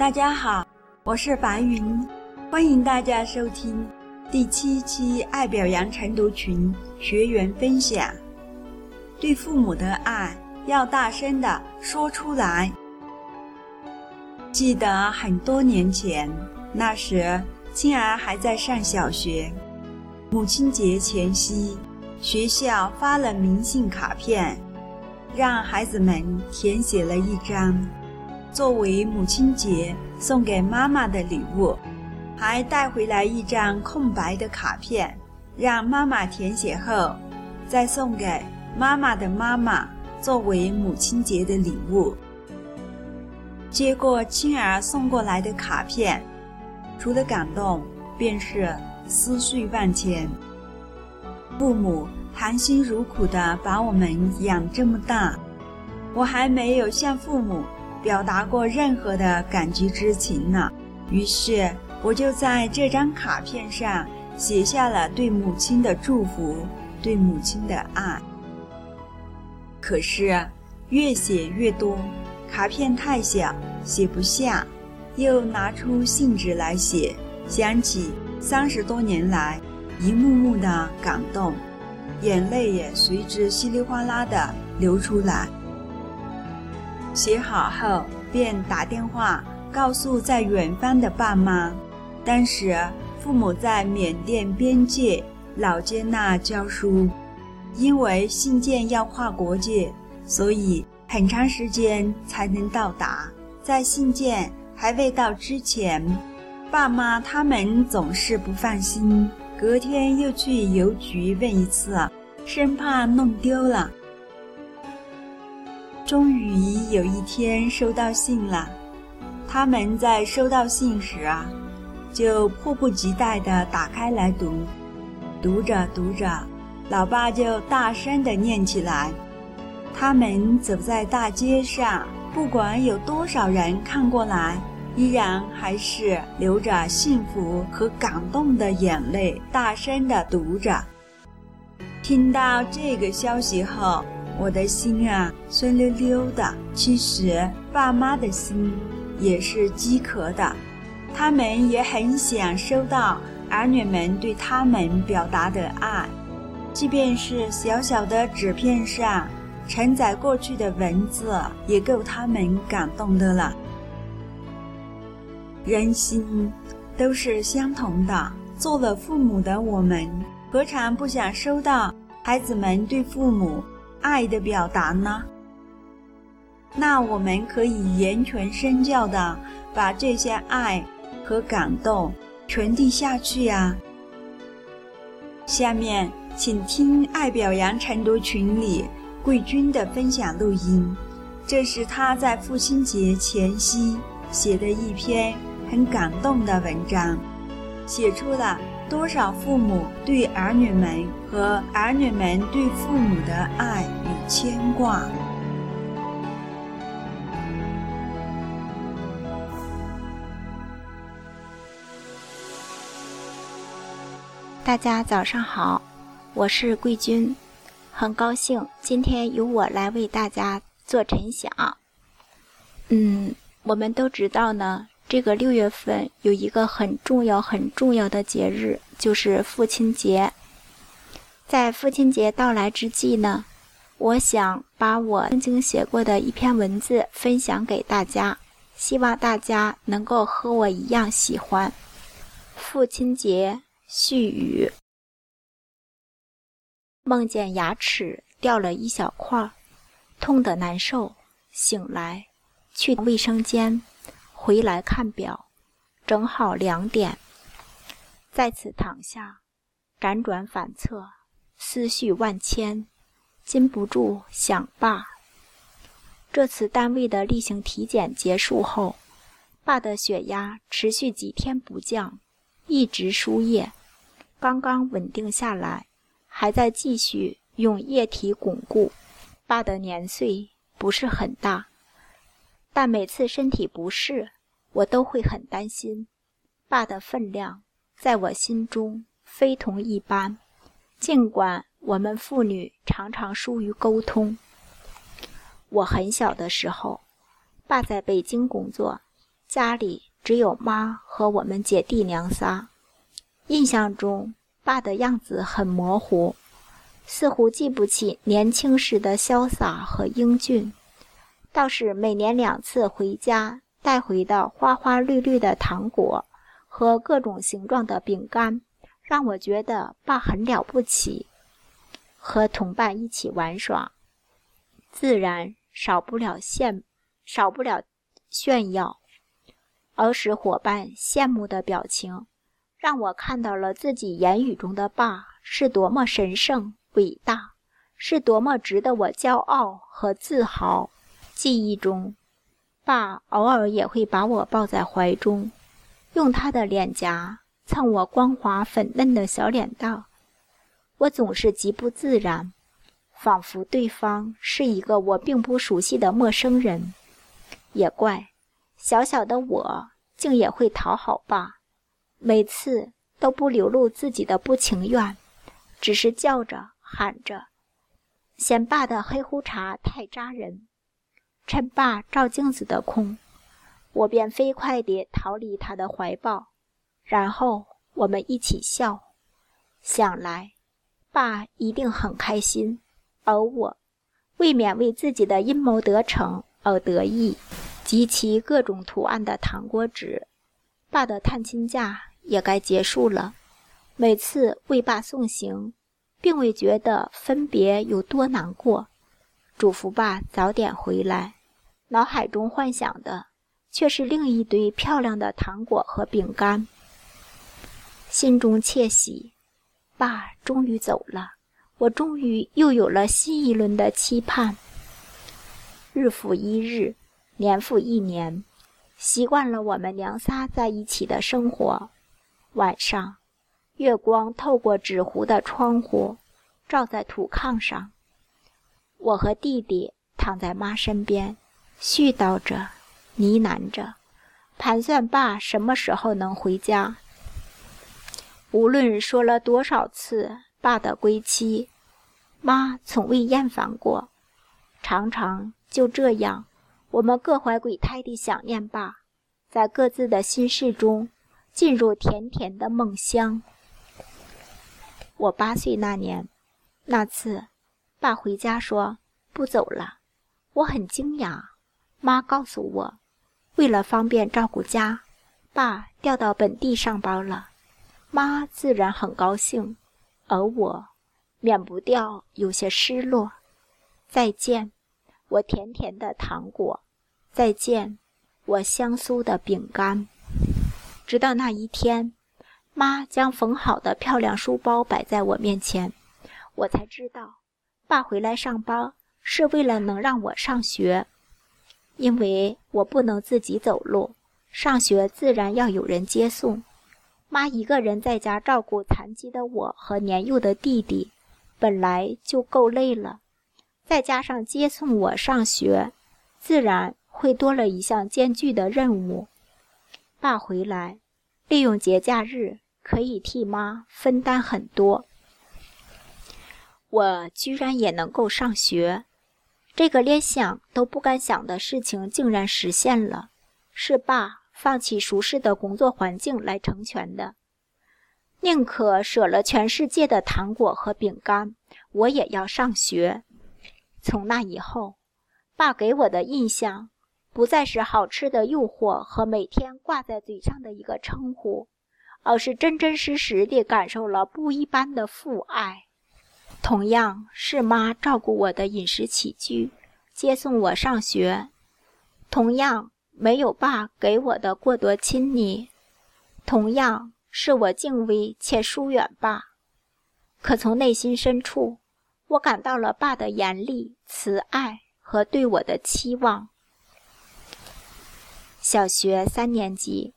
大家好，我是白云，欢迎大家收听第七期爱表扬晨读群学员分享。对父母的爱要大声的说出来。记得很多年前，那时青儿还在上小学，母亲节前夕，学校发了明信卡片，让孩子们填写了一张。作为母亲节送给妈妈的礼物，还带回来一张空白的卡片，让妈妈填写后，再送给妈妈的妈妈作为母亲节的礼物。接过青儿送过来的卡片，除了感动，便是思绪万千。父母含辛茹苦的把我们养这么大，我还没有向父母。表达过任何的感激之情呢？于是我就在这张卡片上写下了对母亲的祝福，对母亲的爱。可是越写越多，卡片太小，写不下，又拿出信纸来写，想起三十多年来一幕幕的感动，眼泪也随之稀里哗啦的流出来。写好后，便打电话告诉在远方的爸妈。当时父母在缅甸边界老街那教书，因为信件要跨国界，所以很长时间才能到达。在信件还未到之前，爸妈他们总是不放心，隔天又去邮局问一次，生怕弄丢了。终于有一天收到信了，他们在收到信时啊，就迫不及待地打开来读，读着读着，老爸就大声地念起来。他们走在大街上，不管有多少人看过来，依然还是流着幸福和感动的眼泪，大声地读着。听到这个消息后。我的心啊，酸溜溜的。其实爸妈的心也是饥渴的，他们也很想收到儿女们对他们表达的爱，即便是小小的纸片上承载过去的文字，也够他们感动的了。人心都是相同的，做了父母的我们，何尝不想收到孩子们对父母？爱的表达呢？那我们可以言传身教的把这些爱和感动传递下去呀。下面请听爱表扬晨读群里桂军的分享录音，这是他在父亲节前夕写的一篇很感动的文章，写出了。多少父母对儿女们和儿女们对父母的爱与牵挂？大家早上好，我是桂君，很高兴今天由我来为大家做晨响。嗯，我们都知道呢。这个六月份有一个很重要、很重要的节日，就是父亲节。在父亲节到来之际呢，我想把我曾经写过的一篇文字分享给大家，希望大家能够和我一样喜欢。父亲节序语：梦见牙齿掉了一小块，痛得难受，醒来去卫生间。回来看表，正好两点。在此躺下，辗转反侧，思绪万千，禁不住想爸。这次单位的例行体检结束后，爸的血压持续几天不降，一直输液，刚刚稳定下来，还在继续用液体巩固。爸的年岁不是很大。但每次身体不适，我都会很担心。爸的分量在我心中非同一般，尽管我们父女常常疏于沟通。我很小的时候，爸在北京工作，家里只有妈和我们姐弟娘仨。印象中，爸的样子很模糊，似乎记不起年轻时的潇洒和英俊。倒是每年两次回家带回的花花绿绿的糖果和各种形状的饼干，让我觉得爸很了不起。和同伴一起玩耍，自然少不了羡，少不了炫耀。儿时伙伴羡慕的表情，让我看到了自己言语中的爸是多么神圣伟大，是多么值得我骄傲和自豪。记忆中，爸偶尔也会把我抱在怀中，用他的脸颊蹭我光滑粉嫩的小脸蛋，我总是极不自然，仿佛对方是一个我并不熟悉的陌生人。也怪。小小的我竟也会讨好爸，每次都不流露自己的不情愿，只是叫着喊着，嫌爸的黑胡茬太扎人。趁爸照镜子的空，我便飞快地逃离他的怀抱，然后我们一起笑。想来，爸一定很开心，而我未免为自己的阴谋得逞而得意。集齐各种图案的糖果纸，爸的探亲假也该结束了。每次为爸送行，并未觉得分别有多难过，嘱咐爸早点回来。脑海中幻想的却是另一堆漂亮的糖果和饼干，心中窃喜。爸终于走了，我终于又有了新一轮的期盼。日复一日。年复一年，习惯了我们娘仨在一起的生活。晚上，月光透过纸糊的窗户，照在土炕上。我和弟弟躺在妈身边，絮叨着，呢喃着，盘算爸什么时候能回家。无论说了多少次爸的归期，妈从未厌烦过，常常就这样。我们各怀鬼胎地想念爸，在各自的心事中进入甜甜的梦乡。我八岁那年，那次，爸回家说不走了，我很惊讶。妈告诉我，为了方便照顾家，爸调到本地上班了。妈自然很高兴，而我免不掉有些失落。再见。我甜甜的糖果，再见，我香酥的饼干。直到那一天，妈将缝好的漂亮书包摆在我面前，我才知道，爸回来上班是为了能让我上学，因为我不能自己走路，上学自然要有人接送。妈一个人在家照顾残疾的我和年幼的弟弟，本来就够累了。再加上接送我上学，自然会多了一项艰巨的任务。爸回来，利用节假日可以替妈分担很多。我居然也能够上学，这个连想都不敢想的事情竟然实现了，是爸放弃舒适的工作环境来成全的。宁可舍了全世界的糖果和饼干，我也要上学。从那以后，爸给我的印象不再是好吃的诱惑和每天挂在嘴上的一个称呼，而是真真实实地感受了不一般的父爱。同样是妈照顾我的饮食起居，接送我上学；同样没有爸给我的过多亲昵；同样是我敬畏且疏远爸。可从内心深处。我感到了爸的严厉、慈爱和对我的期望。小学三年级，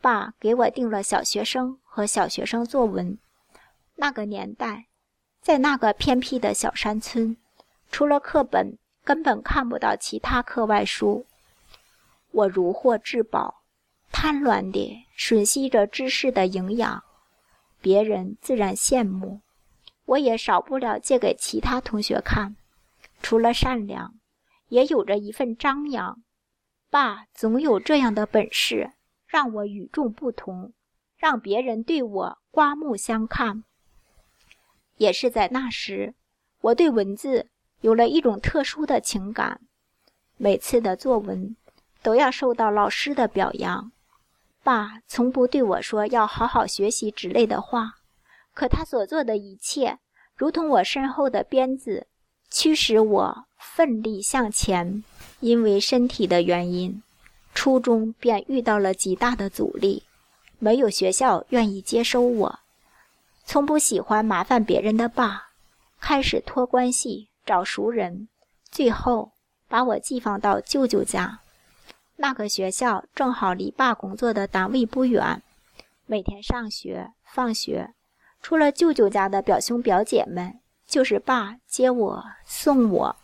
爸给我定了小学生和小学生作文。那个年代，在那个偏僻的小山村，除了课本，根本看不到其他课外书。我如获至宝，贪婪地吮吸着知识的营养，别人自然羡慕。我也少不了借给其他同学看，除了善良，也有着一份张扬。爸总有这样的本事，让我与众不同，让别人对我刮目相看。也是在那时，我对文字有了一种特殊的情感。每次的作文都要受到老师的表扬，爸从不对我说要好好学习之类的话，可他所做的一切，如同我身后的鞭子，驱使我奋力向前。因为身体的原因，初中便遇到了极大的阻力，没有学校愿意接收我。从不喜欢麻烦别人的爸，开始托关系找熟人，最后把我寄放到舅舅家。那个学校正好离爸工作的单位不远，每天上学放学，除了舅舅家的表兄表姐们，就是爸接我送我。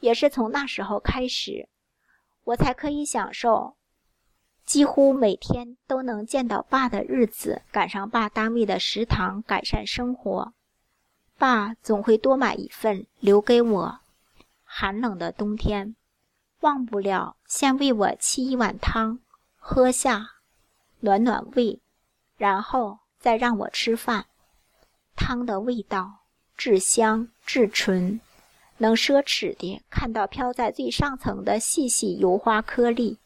也是从那时候开始，我才可以享受几乎每天都能见到爸的日子，赶上爸单位的食堂，改善生活。爸总会多买一份留给我。寒冷的冬天，忘不了先为我沏一碗汤，喝下，暖暖胃，然后再让我吃饭。汤的味道至香至纯。能奢侈地看到飘在最上层的细细油花颗粒，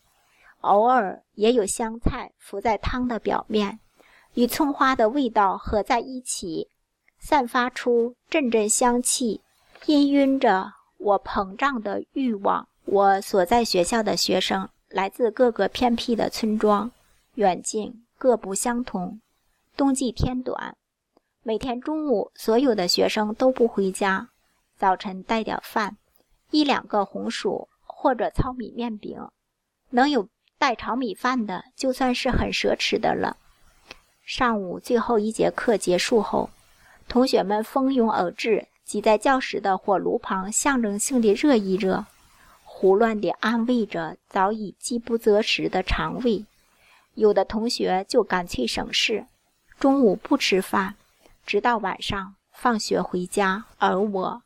偶尔也有香菜浮在汤的表面，与葱花的味道合在一起，散发出阵阵香气，氤氲着我膨胀的欲望。我所在学校的学生来自各个偏僻的村庄，远近各不相同。冬季天短，每天中午所有的学生都不回家。早晨带点饭，一两个红薯或者糙米面饼，能有带炒米饭的，就算是很奢侈的了。上午最后一节课结束后，同学们蜂拥而至，挤在教室的火炉旁，象征性的热一热，胡乱地安慰着早已饥不择食的肠胃。有的同学就干脆省事，中午不吃饭，直到晚上放学回家，而我。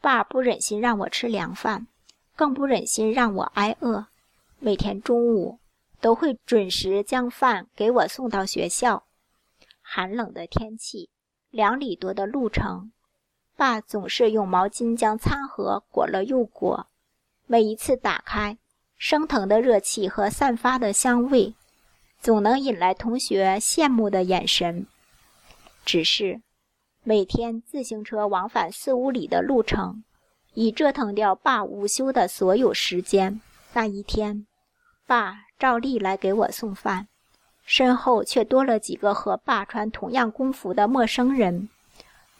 爸不忍心让我吃凉饭，更不忍心让我挨饿。每天中午都会准时将饭给我送到学校。寒冷的天气，两里多的路程，爸总是用毛巾将餐盒裹了又裹。每一次打开，升腾的热气和散发的香味，总能引来同学羡慕的眼神。只是。每天自行车往返四五里的路程，已折腾掉爸午休的所有时间。那一天，爸照例来给我送饭，身后却多了几个和爸穿同样工服的陌生人。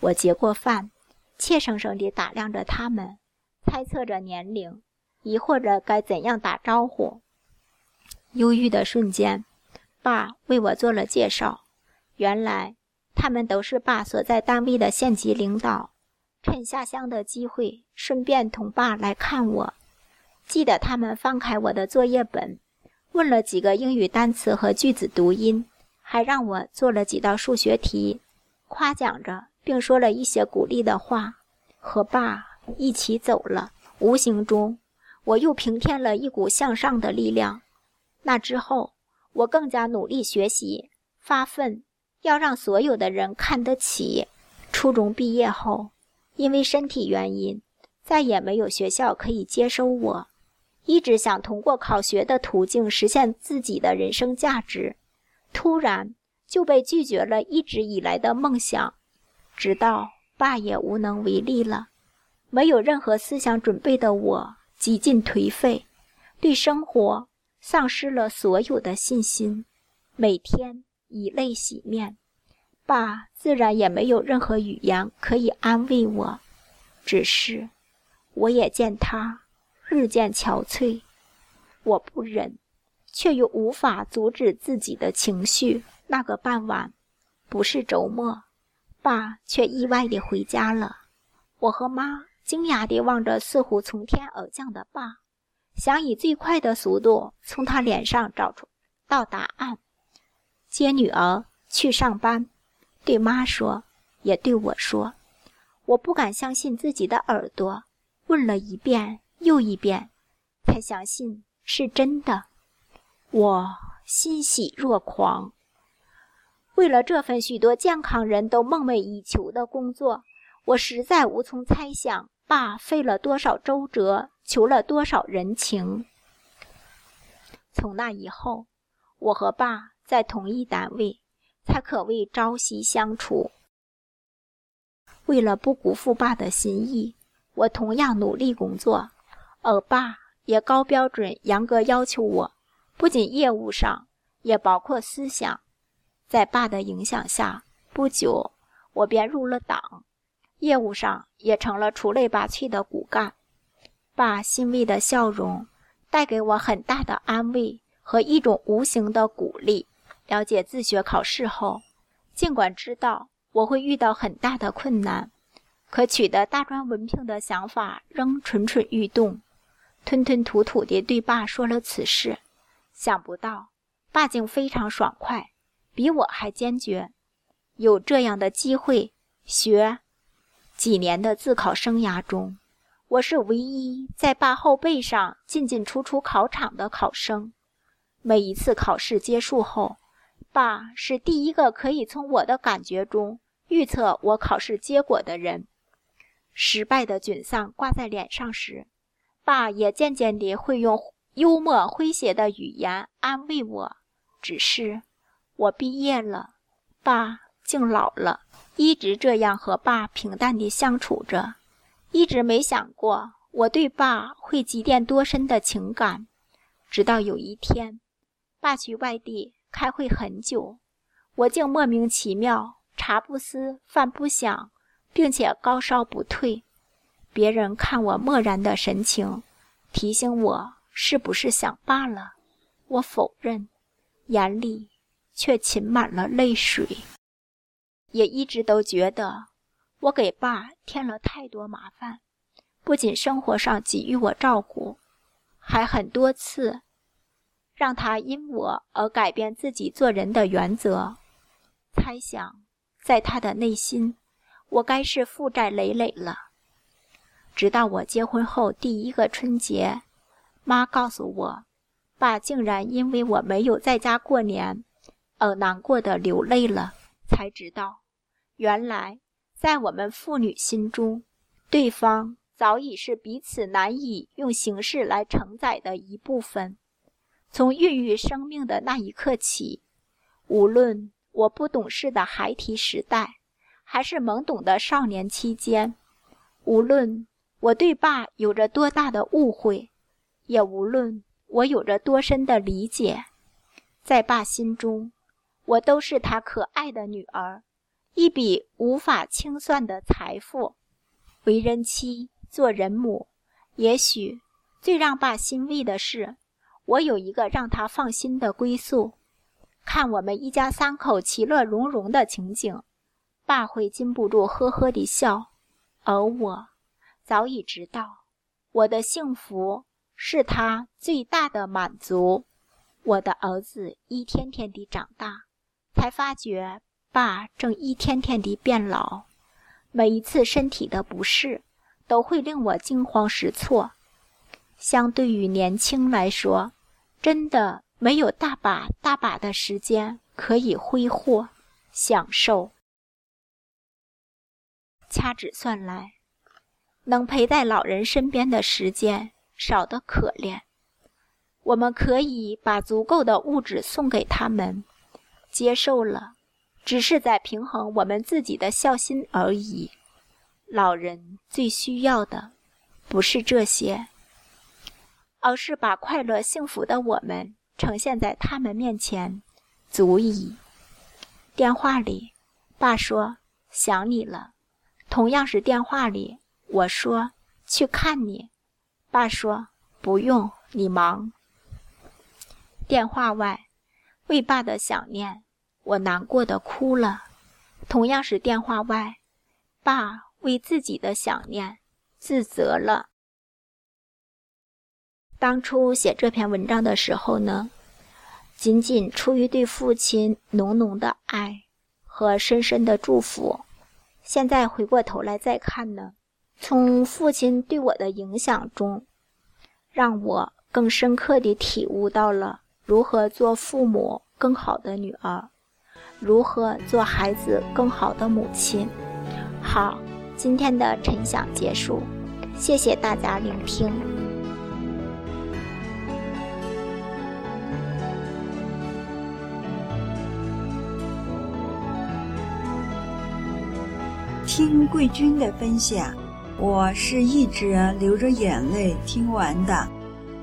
我接过饭，怯生生地打量着他们，猜测着年龄，疑惑着该怎样打招呼。犹豫的瞬间，爸为我做了介绍。原来。他们都是爸所在单位的县级领导，趁下乡的机会，顺便同爸来看我。记得他们翻开我的作业本，问了几个英语单词和句子读音，还让我做了几道数学题，夸奖着，并说了一些鼓励的话。和爸一起走了，无形中我又平添了一股向上的力量。那之后，我更加努力学习，发奋。要让所有的人看得起。初中毕业后，因为身体原因，再也没有学校可以接收我。一直想通过考学的途径实现自己的人生价值，突然就被拒绝了一直以来的梦想。直到爸也无能为力了，没有任何思想准备的我，几近颓废，对生活丧失了所有的信心，每天。以泪洗面，爸自然也没有任何语言可以安慰我。只是，我也见他日渐憔悴，我不忍，却又无法阻止自己的情绪。那个傍晚，不是周末，爸却意外地回家了。我和妈惊讶地望着似乎从天而降的爸，想以最快的速度从他脸上找出到答案。接女儿去上班，对妈说，也对我说，我不敢相信自己的耳朵，问了一遍又一遍，才相信是真的，我欣喜若狂。为了这份许多健康人都梦寐以求的工作，我实在无从猜想，爸费了多少周折，求了多少人情。从那以后，我和爸在同一单位，才可谓朝夕相处。为了不辜负爸的心意，我同样努力工作，而爸也高标准、严格要求我，不仅业务上，也包括思想。在爸的影响下，不久我便入了党，业务上也成了出类拔萃的骨干。爸欣慰的笑容带给我很大的安慰和一种无形的鼓励。了解自学考试后，尽管知道我会遇到很大的困难，可取得大专文凭的想法仍蠢蠢欲动。吞吞吐吐地对爸说了此事，想不到爸竟非常爽快。比我还坚决，有这样的机会学几年的自考生涯中，我是唯一在爸后背上进进出出考场的考生。每一次考试结束后，爸是第一个可以从我的感觉中预测我考试结果的人。失败的沮丧挂在脸上时，爸也渐渐地会用幽默诙谐的语言安慰我。只是。我毕业了，爸竟老了，一直这样和爸平淡地相处着，一直没想过我对爸会积淀多深的情感。直到有一天，爸去外地开会很久，我竟莫名其妙茶不思饭不想，并且高烧不退。别人看我漠然的神情，提醒我是不是想爸了，我否认，眼里。却噙满了泪水，也一直都觉得我给爸添了太多麻烦，不仅生活上给予我照顾，还很多次让他因我而改变自己做人的原则。猜想在他的内心，我该是负债累累了。直到我结婚后第一个春节，妈告诉我，爸竟然因为我没有在家过年。而难过的流泪了，才知道，原来在我们父女心中，对方早已是彼此难以用形式来承载的一部分。从孕育生命的那一刻起，无论我不懂事的孩提时代，还是懵懂的少年期间，无论我对爸有着多大的误会，也无论我有着多深的理解，在爸心中。我都是他可爱的女儿，一笔无法清算的财富。为人妻，做人母，也许最让爸欣慰的是，我有一个让他放心的归宿。看我们一家三口其乐融融的情景，爸会禁不住呵呵地笑。而我早已知道，我的幸福是他最大的满足。我的儿子一天天地长大。才发觉，爸正一天天地变老，每一次身体的不适，都会令我惊慌失措。相对于年轻来说，真的没有大把大把的时间可以挥霍、享受。掐指算来，能陪在老人身边的时间少得可怜。我们可以把足够的物质送给他们。接受了，只是在平衡我们自己的孝心而已。老人最需要的，不是这些，而是把快乐幸福的我们呈现在他们面前，足矣。电话里，爸说想你了；同样是电话里，我说去看你，爸说不用，你忙。电话外。为爸的想念，我难过的哭了。同样是电话外，爸为自己的想念自责了。当初写这篇文章的时候呢，仅仅出于对父亲浓浓的爱和深深的祝福。现在回过头来再看呢，从父亲对我的影响中，让我更深刻地体悟到了如何做父母更好的女儿，如何做孩子更好的母亲。好，今天的晨想结束，谢谢大家聆听。听贵君的分享，我是一直流着眼泪听完的，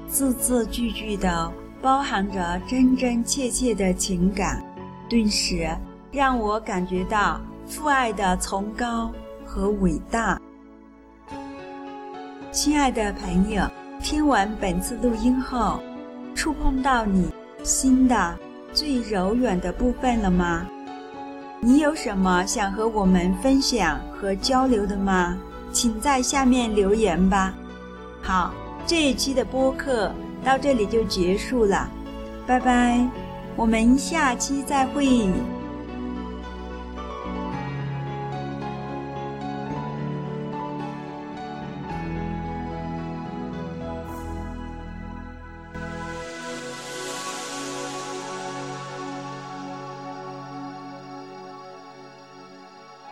字字句句的包含着真真切切的情感，顿时让我感觉到父爱的崇高和伟大。亲爱的朋友，听完本次录音后，触碰到你心的最柔软的部分了吗？你有什么想和我们分享和交流的吗？请在下面留言吧。好，这一期的播客到这里就结束了，拜拜，我们下期再会。